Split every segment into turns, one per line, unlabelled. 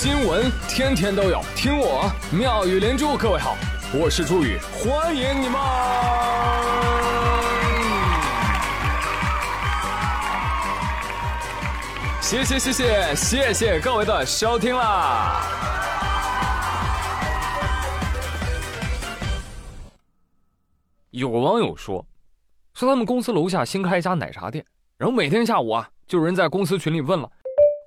新闻天天都有，听我妙语连珠。各位好，我是朱宇，欢迎你们！谢谢谢谢谢谢各位的收听啦！有网友说，说他们公司楼下新开一家奶茶店，然后每天下午啊，就有人在公司群里问了。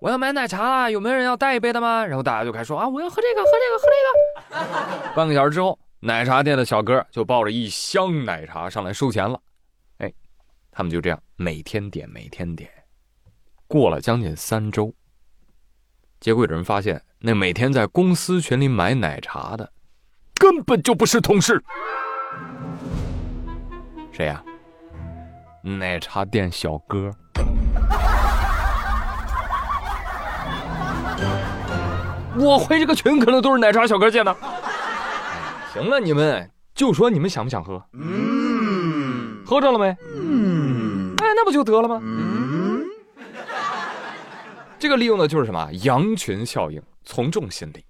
我要买奶茶啦，有没有人要带一杯的吗？然后大家就开始说啊，我要喝这个，喝这个，喝这个。半个小时之后，奶茶店的小哥就抱着一箱奶茶上来收钱了。哎，他们就这样每天点，每天点，过了将近三周，结果有人发现，那每天在公司群里买奶茶的，根本就不是同事。谁呀？奶茶店小哥。我回这个群可能都是奶茶小哥建的。行了，你们就说你们想不想喝？嗯，喝着了没？嗯，哎，那不就得了吗？嗯，这个利用的就是什么？羊群效应，从众心理。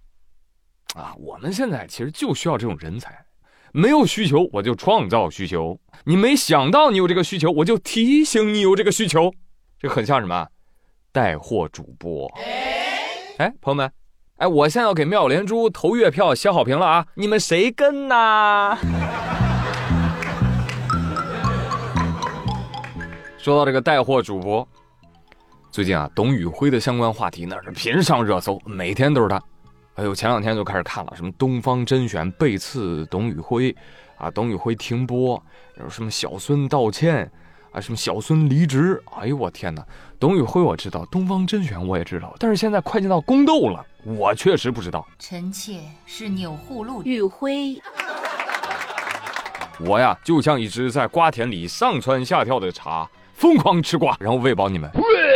啊，我们现在其实就需要这种人才。没有需求，我就创造需求；你没想到你有这个需求，我就提醒你有这个需求。这很像什么？带货主播。哎，朋友们。哎，我现在要给妙连珠投月票、写好评了啊！你们谁跟呐？说到这个带货主播，最近啊，董宇辉的相关话题那是频上热搜，每天都是他。哎呦，前两天就开始看了，什么东方甄选背刺董宇辉，啊，董宇辉停播，有什么小孙道歉。啊，什么小孙离职？哎呦我天哪！董宇辉我知道，东方甄选我也知道，但是现在快进到宫斗了，我确实不知道。臣妾是钮祜禄，宇辉。我呀，就像一只在瓜田里上蹿下跳的茶，疯狂吃瓜，然后喂饱你们。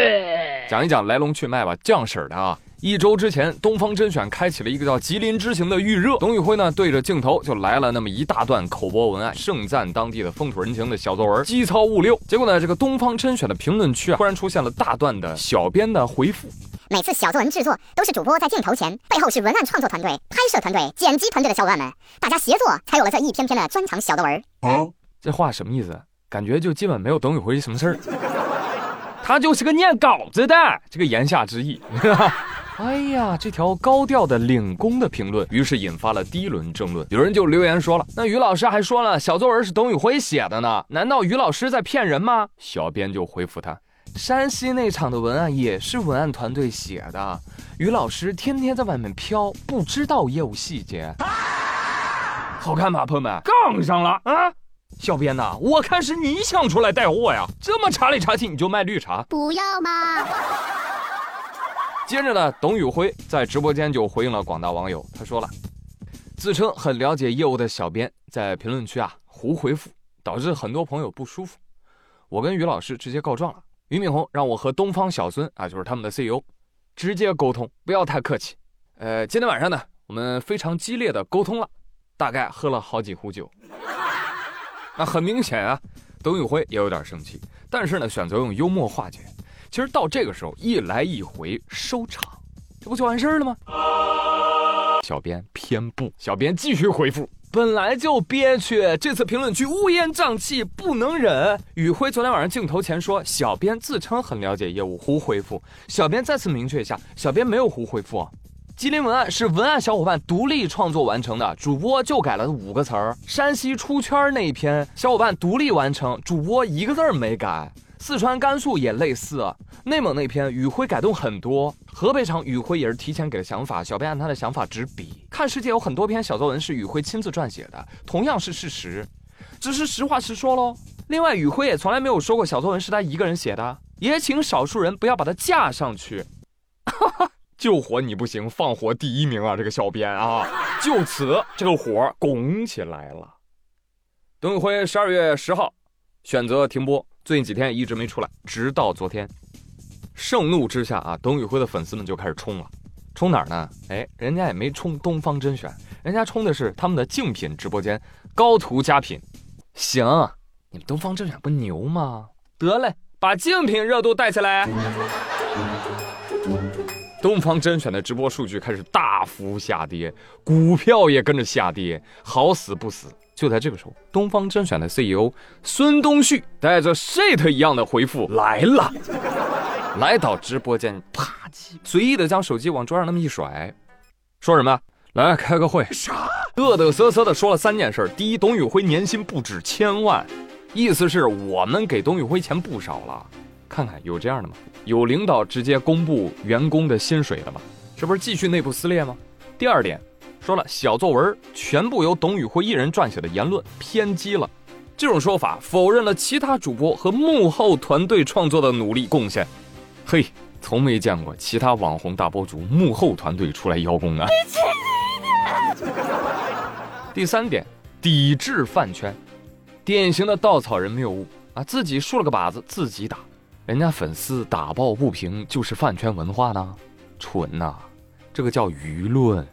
讲一讲来龙去脉吧，酱婶的啊。一周之前，东方甄选开启了一个叫“吉林之行”的预热。董宇辉呢，对着镜头就来了那么一大段口播文案，盛赞当地的风土人情的小作文，机操物溜。结果呢，这个东方甄选的评论区啊，突然出现了大段的小编的回复。
每次小作文制作都是主播在镜头前，背后是文案创作团队、拍摄团队、剪辑团队的小伙伴们，大家协作才有了这一篇篇的专场小作文。
啊，这话什么意思？感觉就基本没有董宇辉什么事儿，他就是个念稿子的，这个言下之意。哎呀，这条高调的领工的评论，于是引发了第一轮争论。有人就留言说了：“那于老师还说了，小作文是董宇辉写的呢，难道于老师在骗人吗？”小编就回复他：“山西那场的文案也是文案团队写的，于老师天天在外面飘，不知道业务细节。”好看吧，朋友们？杠上了啊！小编呐，我看是你想出来带货呀，这么茶里茶气你就卖绿茶？不要吗？接着呢，董宇辉在直播间就回应了广大网友，他说了，自称很了解业务的小编在评论区啊胡回复，导致很多朋友不舒服。我跟于老师直接告状了，俞敏洪让我和东方小孙啊，就是他们的 CEO，直接沟通，不要太客气。呃，今天晚上呢，我们非常激烈的沟通了，大概喝了好几壶酒。那很明显啊，董宇辉也有点生气，但是呢，选择用幽默化解。其实到这个时候一来一回收场，这不就完事儿了吗？小编偏不，小编继续回复：本来就憋屈，这次评论区乌烟瘴气，不能忍。宇辉昨天晚上镜头前说，小编自称很了解业务，胡回复。小编再次明确一下，小编没有胡回复。吉林文案是文案小伙伴独立创作完成的，主播就改了五个词儿。山西出圈那一篇，小伙伴独立完成，主播一个字儿没改。四川、甘肃也类似，内蒙那篇宇辉改动很多，河北场宇辉也是提前给了想法，小编按他的想法执笔。看世界有很多篇小作文是宇辉亲自撰写的，同样是事实，只是实话实说喽。另外，宇辉也从来没有说过小作文是他一个人写的，也请少数人不要把他架上去。救火你不行，放火第一名啊！这个小编啊，就此这个火拱起来了。董宇辉十二月十号选择停播。最近几天一直没出来，直到昨天，盛怒之下啊，董宇辉的粉丝们就开始冲了，冲哪儿呢？哎，人家也没冲东方甄选，人家冲的是他们的竞品直播间高图佳品。行，你们东方甄选不牛吗？得嘞，把竞品热度带起来。东方甄选的直播数据开始大幅下跌，股票也跟着下跌，好死不死！就在这个时候，东方甄选的 CEO 孙东旭带着 shit 一样的回复来了，来到直播间，啪叽，随意的将手机往桌上那么一甩，说什么？来开个会？啥？嘚嘚瑟瑟的说了三件事：第一，董宇辉年薪不止千万，意思是我们给董宇辉钱不少了。看看有这样的吗？有领导直接公布员工的薪水的吗？这不是继续内部撕裂吗？第二点，说了小作文全部由董宇辉一人撰写的言论偏激了，这种说法否认了其他主播和幕后团队创作的努力贡献。嘿，从没见过其他网红大博主幕后团队出来邀功啊！第三点，抵制饭圈，典型的稻草人谬误啊！自己竖了个靶子自己打。人家粉丝打抱不平就是饭圈文化呢，蠢呐！这个叫舆论。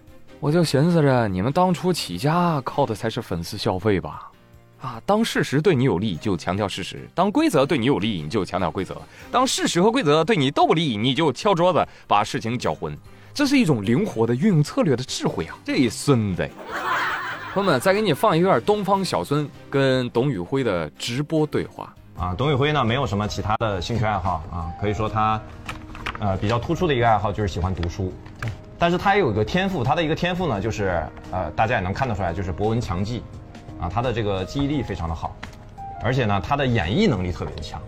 我就寻思着，你们当初起家靠的才是粉丝消费吧？啊，当事实对你有利就强调事实，当规则对你有利你就强调规则，当事实和规则对你都不利你就敲桌子把事情搅浑。这是一种灵活的运用策略的智慧啊！这孙子，朋友们，再给你放一段东方小孙跟董宇辉的直播对话。
啊，董宇辉呢，没有什么其他的兴趣爱好啊，可以说他，呃，比较突出的一个爱好就是喜欢读书。对，但是他也有一个天赋，他的一个天赋呢，就是呃，大家也能看得出来，就是博闻强记，啊，他的这个记忆力非常的好，而且呢，他的演绎能力特别的强。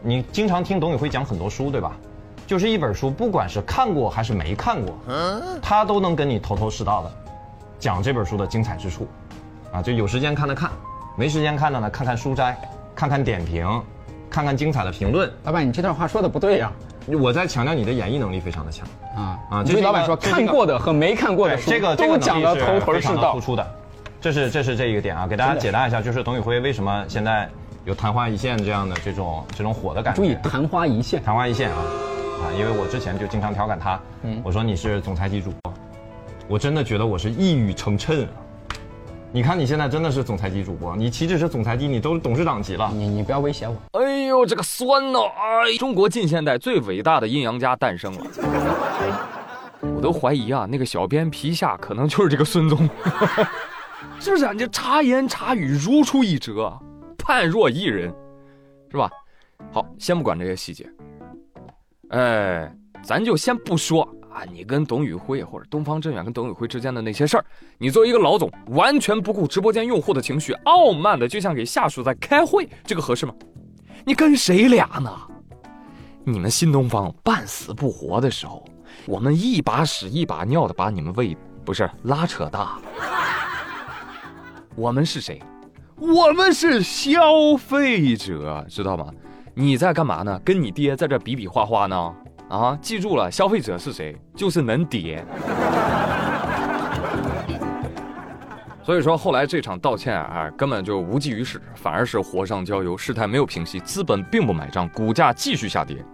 你经常听董宇辉讲很多书，对吧？就是一本书，不管是看过还是没看过，他都能跟你头头是道的讲这本书的精彩之处，啊，就有时间看的看，没时间看的呢，看看书摘。看看点评，看看精彩的评论。
老板，你这段话说的不对呀！
我在强调你的演绎能力非常的强
啊啊！就是老板说看过的和没看过的书，
这个
都讲的头头是道，
突出的。这是这是这一个点啊，给大家解答一下，就是董宇辉为什么现在有昙花一现这样的这种这种火的感觉。
注意昙花一现，
昙花一现啊啊！因为我之前就经常调侃他，我说你是总裁级主播，我真的觉得我是一语成谶。你看，你现在真的是总裁级主播，你岂止是总裁级，你都是董事长级了。
你你不要威胁我。
哎呦，这个酸呐！哎，中国近现代最伟大的阴阳家诞生了。我都怀疑啊，那个小编皮下可能就是这个孙总，是不是？你这茶言茶语如出一辙，判若一人，是吧？好，先不管这些细节，哎，咱就先不说。啊，你跟董宇辉或者东方甄远跟董宇辉之间的那些事儿，你作为一个老总，完全不顾直播间用户的情绪，傲慢的就像给下属在开会，这个合适吗？你跟谁俩呢？你们新东方半死不活的时候，我们一把屎一把尿的把你们喂，不是拉扯大。我们是谁？我们是消费者，知道吗？你在干嘛呢？跟你爹在这比比划划呢？啊，记住了，消费者是谁？就是能跌。所以说后来这场道歉啊，根本就无济于事，反而是火上浇油，事态没有平息，资本并不买账，股价继续下跌，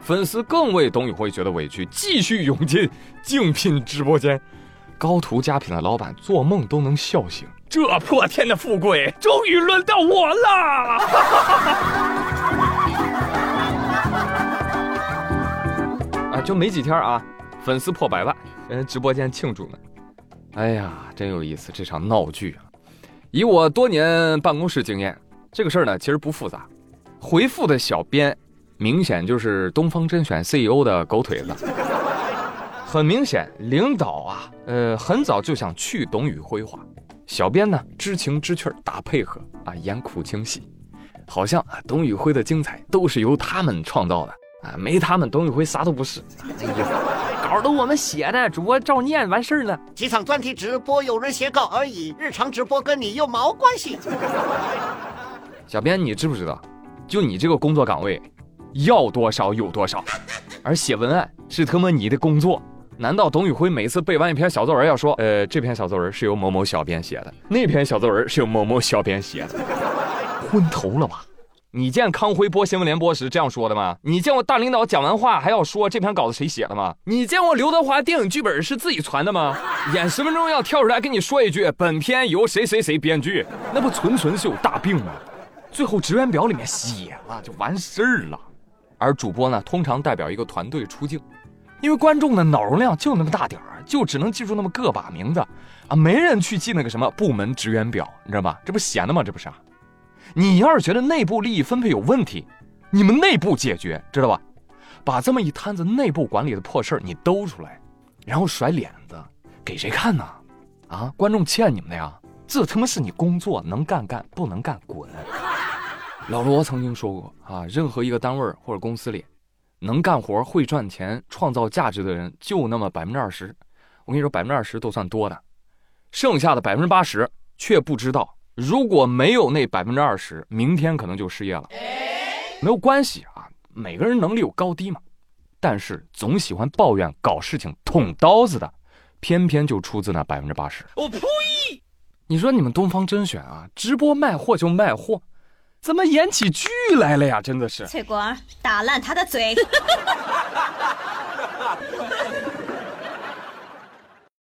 粉丝更为董宇辉觉得委屈，继续涌进 竞品直播间，高途佳品的老板做梦都能笑醒，这破天的富贵终于轮到我了。就没几天啊，粉丝破百万，人直播间庆祝呢。哎呀，真有意思，这场闹剧啊！以我多年办公室经验，这个事儿呢其实不复杂。回复的小编明显就是东方甄选 CEO 的狗腿子，很明显领导啊，呃，很早就想去董宇辉化，小编呢知情知趣打配合啊，演苦情戏，好像啊董宇辉的精彩都是由他们创造的。啊，没他们，董宇辉啥都不是。哎呀，稿都我们写的，主播照念完事儿了。
几场专题直播有人写稿而已，日常直播跟你有毛关系？
小编，你知不知道，就你这个工作岗位，要多少有多少，而写文案是他妈你的工作。难道董宇辉每次背完一篇小作文要说，呃，这篇小作文是由某某小编写的，那篇小作文是由某某小编写的？昏头了吧？你见康辉播新闻联播时这样说的吗？你见过大领导讲完话还要说这篇稿子谁写的吗？你见过刘德华电影剧本是自己传的吗？演十分钟要跳出来跟你说一句本片由谁谁谁编剧，那不纯纯是有大病吗？最后职员表里面写了就完事儿了。而主播呢，通常代表一个团队出镜，因为观众的脑容量就那么大点儿，就只能记住那么个把名字啊，没人去记那个什么部门职员表，你知道吧？这不闲的吗？这不是？你要是觉得内部利益分配有问题，你们内部解决，知道吧？把这么一摊子内部管理的破事儿你兜出来，然后甩脸子，给谁看呢？啊，观众欠你们的呀！这他妈是你工作，能干干，不能干滚。老罗曾经说过啊，任何一个单位或者公司里，能干活、会赚钱、创造价值的人就那么百分之二十。我跟你说，百分之二十都算多的，剩下的百分之八十却不知道，如果没有那百分之二十，明天可能就失业了。没有关系啊，每个人能力有高低嘛。但是总喜欢抱怨、搞事情、捅刀子的，偏偏就出自那百分之八十。我呸！你说你们东方甄选啊，直播卖货就卖货，怎么演起剧来了呀？真的是。
翠果，打烂他的嘴。